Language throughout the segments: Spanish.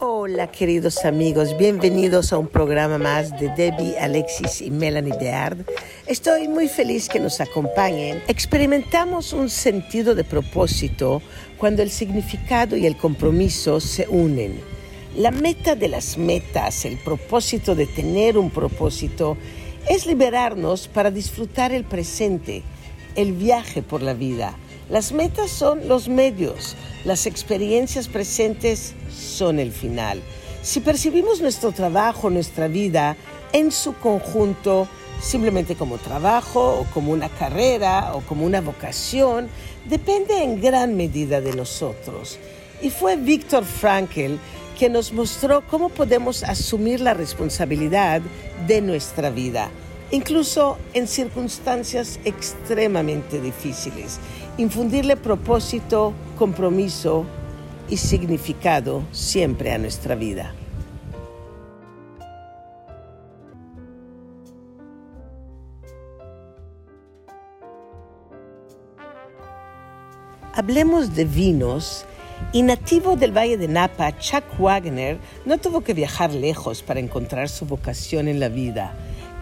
Hola queridos amigos, bienvenidos a un programa más de Debbie, Alexis y Melanie Beard. Estoy muy feliz que nos acompañen. Experimentamos un sentido de propósito cuando el significado y el compromiso se unen. La meta de las metas, el propósito de tener un propósito, es liberarnos para disfrutar el presente, el viaje por la vida. Las metas son los medios, las experiencias presentes son el final. Si percibimos nuestro trabajo, nuestra vida en su conjunto, simplemente como trabajo como una carrera o como una vocación, depende en gran medida de nosotros. Y fue Víctor Frankl quien nos mostró cómo podemos asumir la responsabilidad de nuestra vida, incluso en circunstancias extremadamente difíciles. Infundirle propósito, compromiso y significado siempre a nuestra vida. Hablemos de vinos y nativo del Valle de Napa, Chuck Wagner no tuvo que viajar lejos para encontrar su vocación en la vida.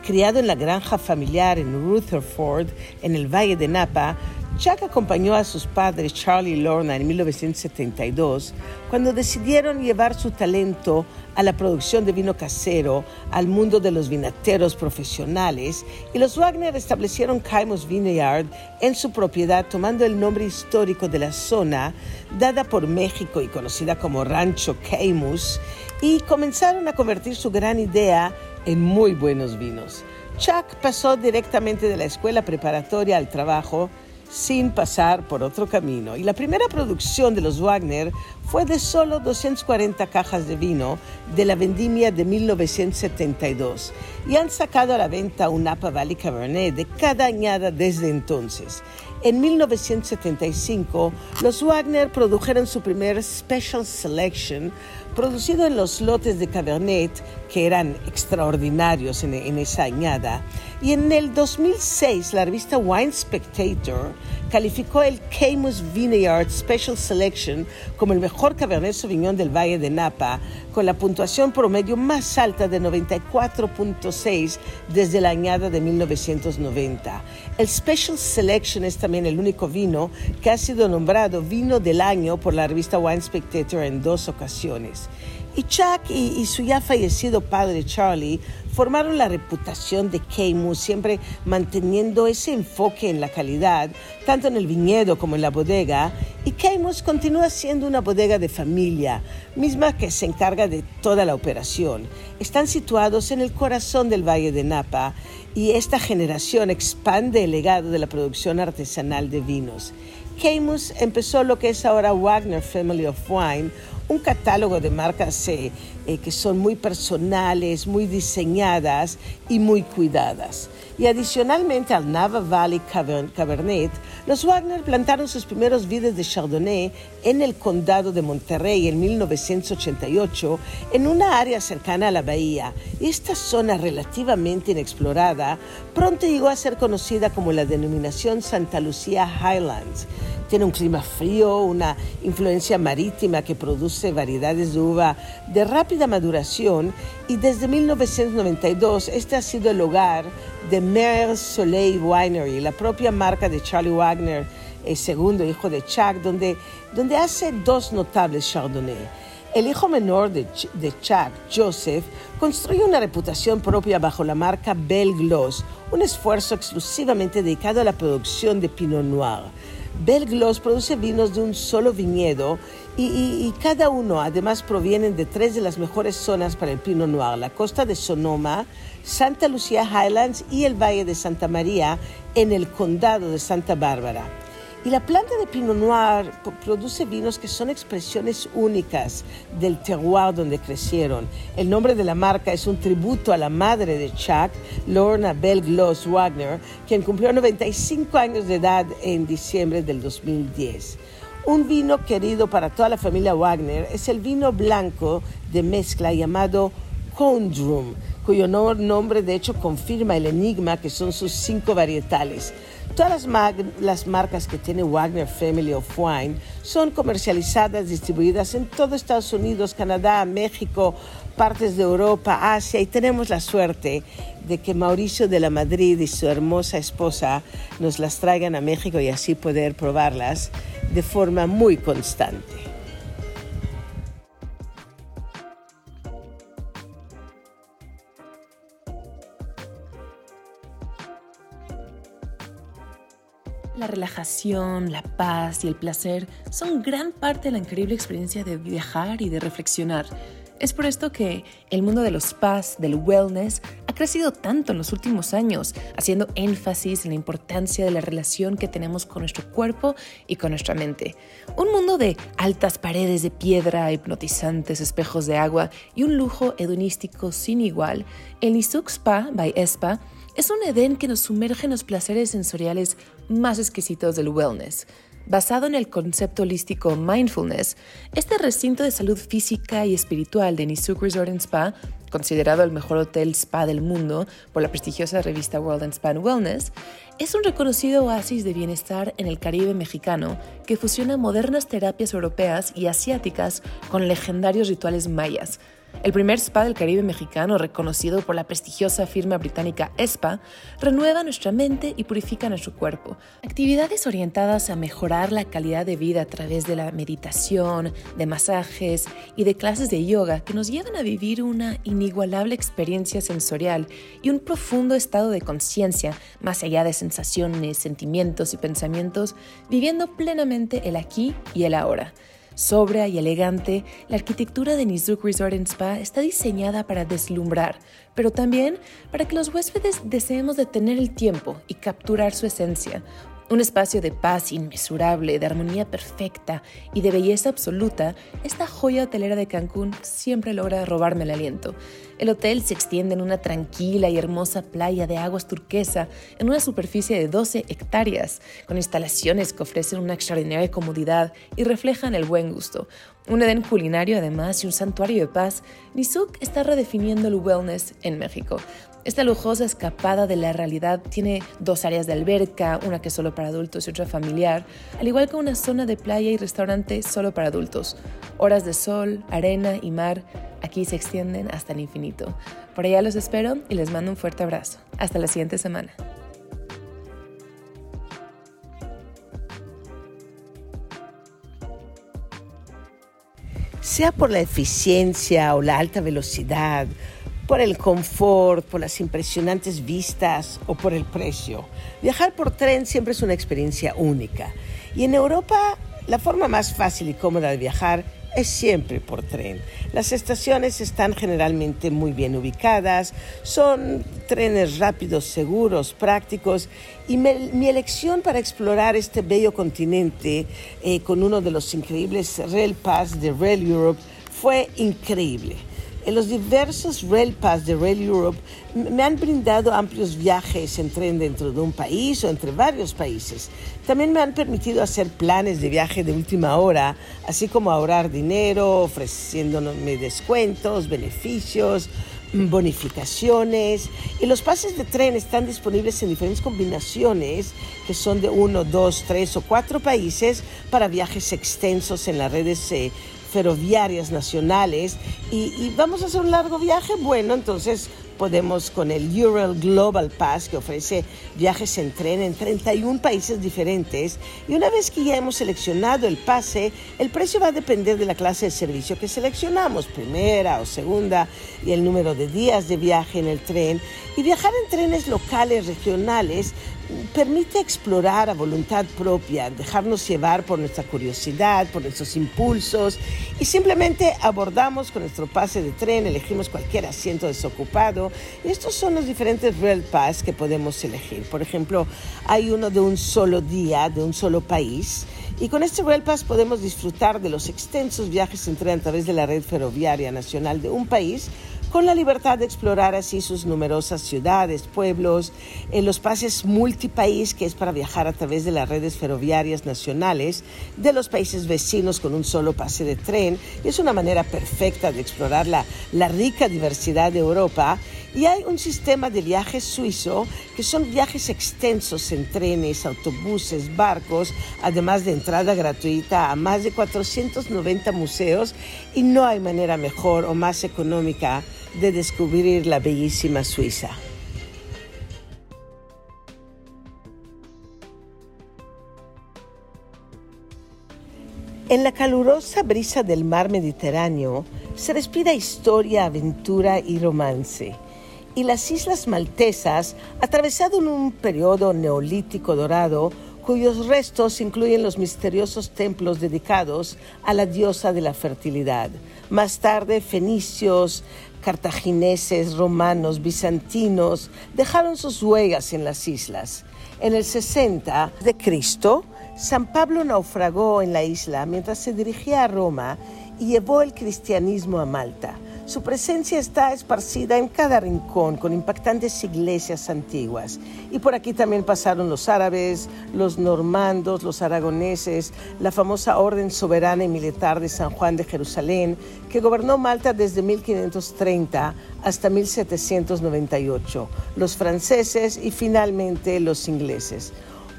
Criado en la granja familiar en Rutherford, en el Valle de Napa, Chuck acompañó a sus padres Charlie y Lorna en 1972 cuando decidieron llevar su talento a la producción de vino casero al mundo de los vinateros profesionales y los Wagner establecieron Caimos Vineyard en su propiedad tomando el nombre histórico de la zona dada por México y conocida como Rancho Camus y comenzaron a convertir su gran idea en muy buenos vinos. Chuck pasó directamente de la escuela preparatoria al trabajo sin pasar por otro camino. Y la primera producción de los Wagner fue de solo 240 cajas de vino de la vendimia de 1972 y han sacado a la venta un Napa Valley Cabernet de cada añada desde entonces. En 1975, los Wagner produjeron su primer Special Selection producido en los lotes de Cabernet, que eran extraordinarios en, esa añada. Y en el 2006, la revista Wine Spectator calificó el Camus Vineyard Special Selection como el mejor Cabernet Sauvignon del Valle de Napa, con la puntuación promedio más alta de 94.6 desde la añada de 1990. El Special Selection es también el único vino que ha sido nombrado vino del año por la revista Wine Spectator en dos ocasiones. Y Chuck y, su ya fallecido padre Charlie formaron la reputación de Camus, siempre manteniendo ese enfoque en la calidad, tanto en el viñedo como en la bodega. Y Camus continúa siendo una bodega de familia, misma que se encarga de toda la operación. Están situados en el corazón del Valle de Napa y esta generación expande el legado de la producción artesanal de vinos. Camus empezó lo que es ahora Wagner Family of Wine, un catálogo de marcas eh, eh, que son muy personales, muy diseñadas y muy cuidadas. Y adicionalmente al Nava Valley Cabernet, los Wagner plantaron sus primeros vides de Chardonnay en el condado de Monterrey en 1988, en una área cercana a la bahía. Esta zona relativamente inexplorada pronto llegó a ser conocida como la denominación Santa Lucía Highlands tiene un clima frío, una influencia marítima que produce variedades de uva de rápida maduración y desde 1992 este ha sido el hogar de Mer Soleil Winery, la propia marca de Charlie Wagner, el segundo hijo de Chuck, donde, donde hace dos notables Chardonnay. El hijo menor de, de, Chuck, Joseph, construye una reputación propia bajo la marca Belle Gloss, un esfuerzo exclusivamente dedicado a la producción de Pinot Noir. Belglos produce vinos de un solo viñedo y, cada uno además provienen de tres de las mejores zonas para el Pinot Noir, la costa de Sonoma, Santa Lucía Highlands y el Valle de Santa María en el condado de Santa Bárbara. Y la planta de Pinot Noir produce vinos que son expresiones únicas del terroir donde crecieron. El nombre de la marca es un tributo a la madre de Chuck, Lorna Bell Gloss Wagner, quien cumplió 95 años de edad en diciembre del 2010. Un vino querido para toda la familia Wagner es el vino blanco de mezcla llamado Condrum, cuyo nombre de hecho confirma el enigma que son sus cinco varietales. Todas las, marcas que tiene Wagner Family of Wine son comercializadas, distribuidas en todo Estados Unidos, Canadá, México, partes de Europa, Asia y tenemos la suerte de que Mauricio de la Madrid y su hermosa esposa nos las traigan a México y así poder probarlas de forma muy constante. Relajación, la paz y el placer son gran parte de la increíble experiencia de viajar y de reflexionar. Es por esto que el mundo de los spas, del wellness, ha crecido tanto en los últimos años, haciendo énfasis en la importancia de la relación que tenemos con nuestro cuerpo y con nuestra mente. Un mundo de altas paredes de piedra, hipnotizantes espejos de agua y un lujo hedonístico sin igual, el Nisuk Spa by Espa es un Edén que nos sumerge en los placeres sensoriales más exquisitos del wellness. Basado en el concepto holístico mindfulness, este recinto de salud física y espiritual de Nisuk Resort Spa, considerado el mejor hotel spa del mundo por la prestigiosa revista World and Spa Wellness, es un reconocido oasis de bienestar en el Caribe mexicano que fusiona modernas terapias europeas y asiáticas con legendarios rituales mayas el primer spa del Caribe mexicano, reconocido por la prestigiosa firma británica ESPA, renueva nuestra mente y purifica nuestro cuerpo. Actividades orientadas a mejorar la calidad de vida a través de la meditación, de masajes y de clases de yoga que nos llevan a vivir una inigualable experiencia sensorial y un profundo estado de conciencia, más allá de sensaciones, sentimientos y pensamientos, viviendo plenamente el aquí y el ahora. Sobria y elegante, la arquitectura de Nizuk Resort Spa está diseñada para deslumbrar, pero también para que los huéspedes deseemos detener el tiempo y capturar su esencia, un espacio de paz inmesurable, de armonía perfecta y de belleza absoluta, esta joya hotelera de Cancún siempre logra robarme el aliento. El hotel se extiende en una tranquila y hermosa playa de aguas turquesa en una superficie de 12 hectáreas, con instalaciones que ofrecen una extraordinaria comodidad y reflejan el buen gusto. Un Edén culinario además y un santuario de paz, Nizuk está redefiniendo el wellness en México. Esta lujosa escapada de la realidad tiene dos áreas de alberca, una que es solo para adultos y otra familiar, al igual que una zona de playa y restaurante solo para adultos. Horas de sol, arena y mar aquí se extienden hasta el infinito. Por allá los espero y les mando un fuerte abrazo. Hasta la siguiente semana. Sea por la eficiencia o la alta velocidad, por el confort, por las impresionantes vistas o por el precio. Viajar por tren siempre es una experiencia única. Y en Europa, la forma más fácil y cómoda de viajar es siempre por tren. Las estaciones están generalmente muy bien ubicadas, son trenes rápidos, seguros, prácticos y mi elección para explorar este bello continente eh, con uno de los increíbles Rail Pass de Rail Europe fue increíble. En los diversos Rail Pass de Rail Europe me han brindado amplios viajes en tren dentro de un país o entre varios países. También me han permitido hacer planes de viaje de última hora, así como ahorrar dinero, ofreciéndome descuentos, beneficios, bonificaciones. Y los pases de tren están disponibles en diferentes combinaciones, que son de uno, dos, tres o cuatro países para viajes extensos en las redes eh, ferroviarias nacionales y, vamos a hacer un largo viaje, bueno, entonces podemos con el Ural Global Pass que ofrece viajes en tren en 31 países diferentes. Y una vez que ya hemos seleccionado el pase, el precio va a depender de la clase de servicio que seleccionamos, primera o segunda y el número de días de viaje en el tren. Y viajar en trenes locales, regionales, permite explorar a voluntad propia, dejarnos llevar por nuestra curiosidad, por nuestros impulsos y simplemente abordamos con nuestro pase de tren, elegimos cualquier asiento desocupado y estos son los diferentes Rail Pass que podemos elegir. Por ejemplo, hay uno de un solo día, de un solo país y con este Rail Pass podemos disfrutar de los extensos viajes en tren a través de la red ferroviaria nacional de un país con la libertad de explorar así sus numerosas ciudades, pueblos, en los pases multipaís, que es para viajar a través de las redes ferroviarias nacionales de los países vecinos con un solo pase de tren. es una manera perfecta de explorar la, la rica diversidad de Europa Y hay un sistema de viajes suizo que son viajes extensos en trenes, autobuses, barcos, además de entrada gratuita a más de 490 museos y no hay manera mejor o más económica de descubrir la bellísima Suiza. En la calurosa brisa del mar Mediterráneo se respira historia, aventura y romance y las islas maltesas, atravesado en un periodo neolítico dorado, cuyos restos incluyen los misteriosos templos dedicados a la diosa de la fertilidad. Más tarde, fenicios, cartagineses, romanos, bizantinos dejaron sus huellas en las islas. En el 60 de Cristo, San Pablo naufragó en la isla mientras se dirigía a Roma y llevó el cristianismo a Malta. Su presencia está esparcida en cada rincón con impactantes iglesias antiguas. Y por aquí también pasaron los árabes, los normandos, los aragoneses, la famosa Orden Soberana y Militar de San Juan de Jerusalén, que gobernó Malta desde 1530 hasta 1798, los franceses y finalmente los ingleses.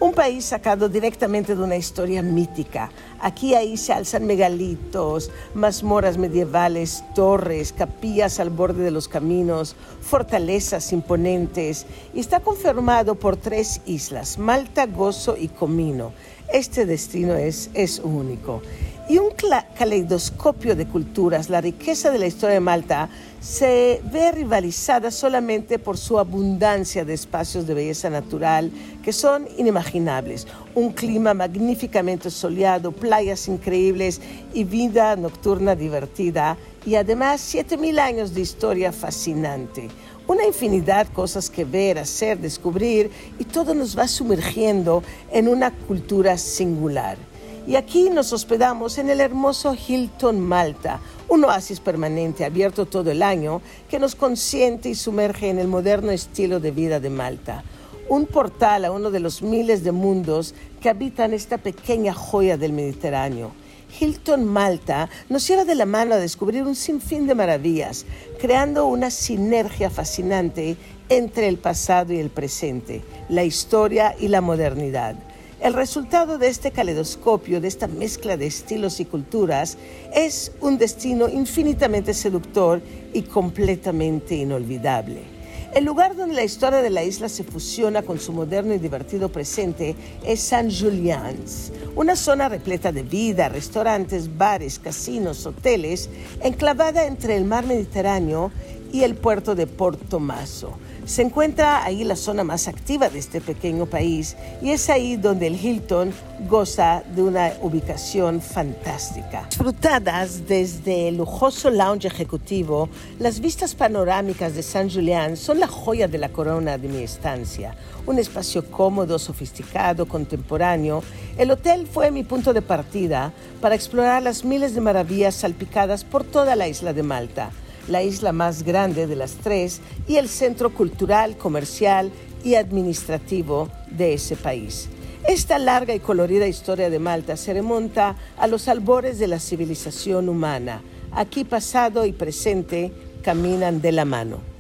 Un país sacado directamente de una historia mítica. Aquí se alzan megalitos, mazmorras medievales, torres, capillas al borde de los caminos, fortalezas imponentes. Y está confirmado por tres islas, Malta, Gozo y Comino. Este destino es, es único y un caleidoscopio de culturas. La riqueza de la historia de Malta se ve rivalizada solamente por su abundancia de espacios de belleza natural que son inimaginables. Un clima magníficamente soleado, playas increíbles y vida nocturna divertida y además 7.000 años de historia fascinante. Una infinidad de cosas que ver, hacer, descubrir y todo nos va sumergiendo en una cultura singular. Y aquí nos hospedamos en el hermoso Hilton Malta, un oasis permanente abierto todo el año que nos consiente y sumerge en el moderno estilo de vida de Malta. Un portal a uno de los miles de mundos que habitan esta pequeña joya del Mediterráneo. Hilton Malta nos lleva de la mano a descubrir un sinfín de maravillas, creando una sinergia fascinante entre el pasado y el presente, la historia y la modernidad. El resultado de este caleidoscopio, de esta mezcla de estilos y culturas, es un destino infinitamente seductor y completamente inolvidable. El lugar donde la historia de la isla se fusiona con su moderno y divertido presente es San Julian's, una zona repleta de vida, restaurantes, bares, casinos, hoteles, enclavada entre el mar Mediterráneo y el puerto de Port Tomaso. Se encuentra ahí la zona más activa de este pequeño país y es ahí donde el Hilton goza de una ubicación fantástica. Disfrutadas desde el lujoso lounge ejecutivo, las vistas panorámicas de San Julián son la joya de la corona de mi estancia. Un espacio cómodo, sofisticado, contemporáneo. El hotel fue mi punto de partida para explorar las miles de maravillas salpicadas por toda la isla de Malta la isla más grande de las tres y el centro cultural, comercial y administrativo de ese país. Esta larga y colorida historia de Malta se remonta a los albores de la civilización humana. Aquí pasado y presente caminan de la mano.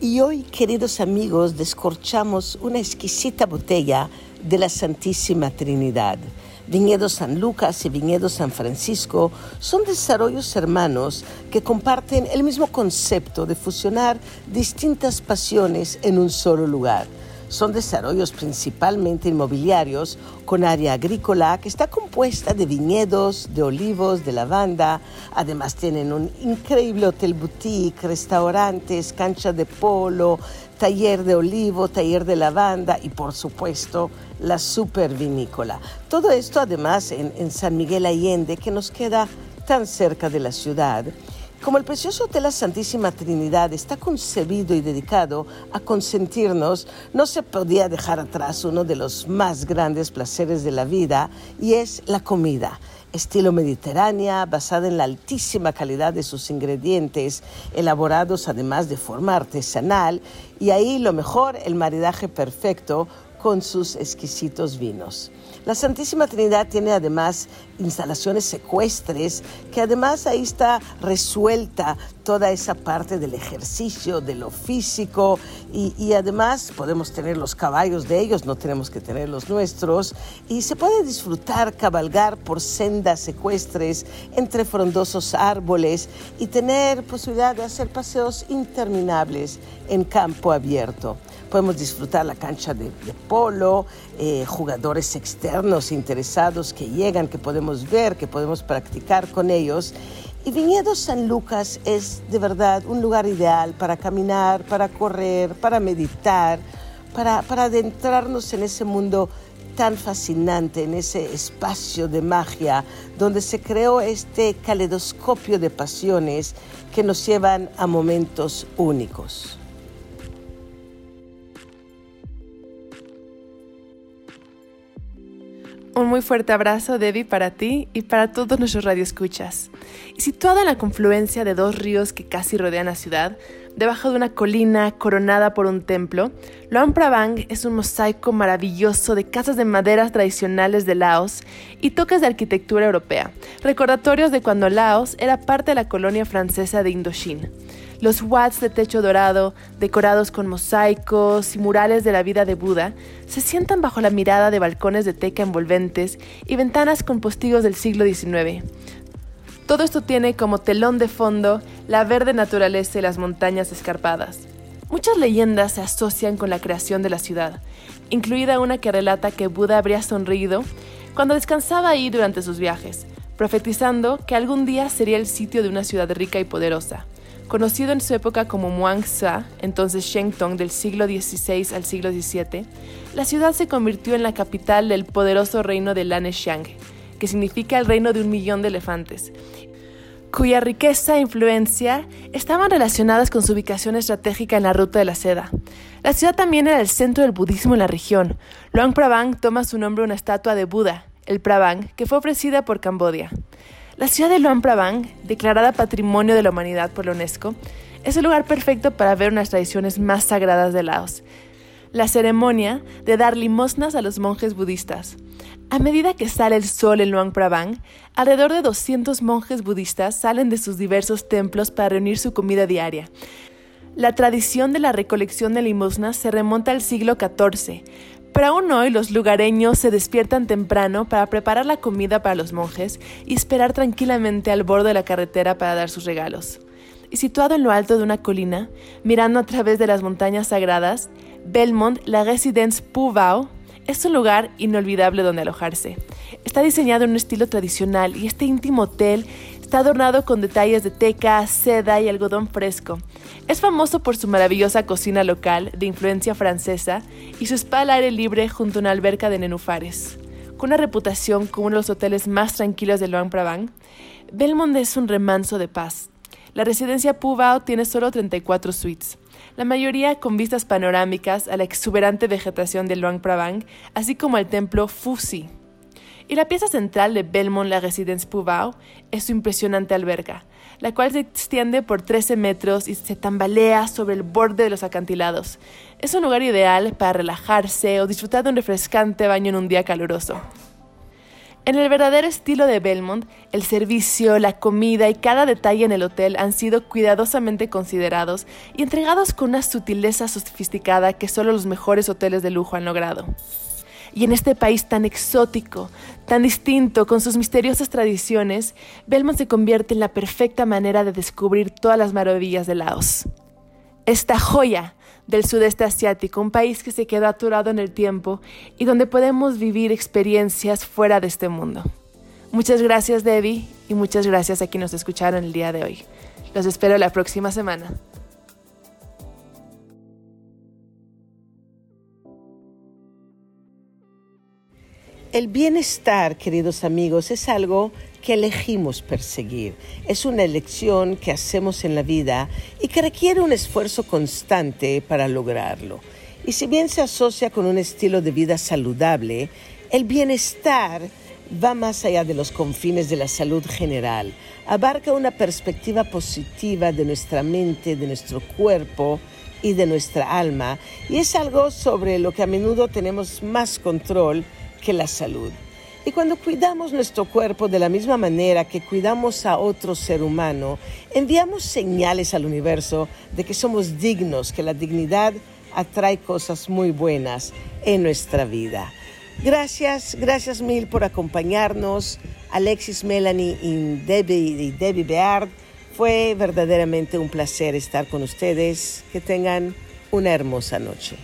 Y hoy, queridos amigos, descorchamos una exquisita botella de la Santísima Trinidad. Viñedo San Lucas y Viñedo San Francisco son desarrollos hermanos que comparten el mismo concepto de fusionar distintas pasiones en un solo lugar. Son desarrollos principalmente inmobiliarios con área agrícola que está compuesta de viñedos, de olivos, de lavanda. Además tienen un increíble hotel boutique, restaurantes, cancha de polo, taller de olivo, taller de lavanda y por supuesto la super vinícola. Todo esto además en, en San Miguel Allende que nos queda tan cerca de la ciudad. Como el precioso Hotel La Santísima Trinidad está concebido y dedicado a consentirnos, no se podía dejar atrás uno de los más grandes placeres de la vida y es la comida estilo mediterránea, basada en la altísima calidad de sus ingredientes, elaborados además de forma artesanal, y ahí lo mejor, el maridaje perfecto con sus exquisitos vinos. La Santísima Trinidad tiene además instalaciones secuestres, que además ahí está resuelta toda esa parte del ejercicio, de lo físico, y, además podemos tener los caballos de ellos, no tenemos que tener los nuestros, y se puede disfrutar, cabalgar por sendas secuestres entre frondosos árboles y tener posibilidad de hacer paseos interminables en campo abierto. Podemos disfrutar la cancha de, polo, eh, jugadores externos interesados que llegan, que podemos ver, que podemos practicar con ellos. Y Viñedo San Lucas es de verdad un lugar ideal para caminar, para correr, para meditar, para, para adentrarnos en ese mundo tan fascinante, en ese espacio de magia donde se creó este caleidoscopio de pasiones que nos llevan a momentos únicos. Un muy fuerte abrazo, Debbie, para ti y para todos nuestros radioescuchas. Y situada en la confluencia de dos ríos que casi rodean la ciudad, debajo de una colina coronada por un templo, Luang Prabang es un mosaico maravilloso de casas de madera tradicionales de Laos y toques de arquitectura europea, recordatorios de cuando Laos era parte de la colonia francesa de Indochina. Los watts de techo dorado, decorados con mosaicos y murales de la vida de Buda, se sientan bajo la mirada de balcones de teca envolventes y ventanas con postigos del siglo XIX. Todo esto tiene como telón de fondo la verde naturaleza y las montañas escarpadas. Muchas leyendas se asocian con la creación de la ciudad, incluida una que relata que Buda habría sonreído cuando descansaba ahí durante sus viajes, profetizando que algún día sería el sitio de una ciudad rica y poderosa. Conocido en su época como Muangsa, entonces Shengtong del siglo XVI al siglo XVII, la ciudad se convirtió en la capital del poderoso reino de Laneshan, que significa el reino de un millón de elefantes, cuya riqueza e influencia estaban relacionadas con su ubicación estratégica en la ruta de la seda. La ciudad también era el centro del budismo en la región. Luang Prabang toma su nombre una estatua de Buda, el Prabang, que fue ofrecida por Cambodia. La ciudad de Luang Prabang, declarada Patrimonio de la Humanidad por la UNESCO, es el lugar perfecto para ver unas tradiciones más sagradas de Laos. La ceremonia de dar limosnas a los monjes budistas. A medida que sale el sol en Luang Prabang, alrededor de 200 monjes budistas salen de sus diversos templos para reunir su comida diaria. La tradición de la recolección de limosnas se remonta al siglo XIV, pero aún hoy los lugareños se despiertan temprano para preparar la comida para los monjes y esperar tranquilamente al borde de la carretera para dar sus regalos. Y situado en lo alto de una colina, mirando a través de las montañas sagradas, Belmont, la Residence Puvao, es un lugar inolvidable donde alojarse. Está diseñado en un estilo tradicional y este íntimo hotel Está adornado con detalles de teca, seda y algodón fresco. Es famoso por su maravillosa cocina local de influencia francesa y su spa al aire libre junto a una alberca de nenúfares. Con una reputación como uno de los hoteles más tranquilos de Luang Prabang, Belmont es un remanso de paz. La residencia Pubao tiene solo 34 suites, la mayoría con vistas panorámicas a la exuberante vegetación de Luang Prabang, así como al templo Fusi, y la pieza central de Belmont La Residence Puvao es su impresionante alberca, la cual se extiende por 13 metros y se tambalea sobre el borde de los acantilados. Es un lugar ideal para relajarse o disfrutar de un refrescante baño en un día caluroso. En el verdadero estilo de Belmont, el servicio, la comida y cada detalle en el hotel han sido cuidadosamente considerados y entregados con una sutileza sofisticada que solo los mejores hoteles de lujo han logrado. Y en este país tan exótico, tan distinto, con sus misteriosas tradiciones, Belmont se convierte en la perfecta manera de descubrir todas las maravillas de Laos. Esta joya del sudeste asiático, un país que se quedó aturado en el tiempo y donde podemos vivir experiencias fuera de este mundo. Muchas gracias Debbie y muchas gracias a quienes nos escucharon el día de hoy. Los espero la próxima semana. El bienestar, queridos amigos, es algo que elegimos perseguir. Es una elección que hacemos en la vida y que requiere un esfuerzo constante para lograrlo. Y si bien se asocia con un estilo de vida saludable, el bienestar va más allá de los confines de la salud general. Abarca una perspectiva positiva de nuestra mente, de nuestro cuerpo y de nuestra alma y es algo sobre lo que a menudo tenemos más control que la salud. Y cuando cuidamos nuestro cuerpo de la misma manera que cuidamos a otro ser humano, enviamos señales al universo de que somos dignos, que la dignidad atrae cosas muy buenas en nuestra vida. Gracias, gracias mil por acompañarnos. Alexis, Melanie y Debbie, y Debbie Beard. Fue verdaderamente un placer estar con ustedes. Que tengan una hermosa noche.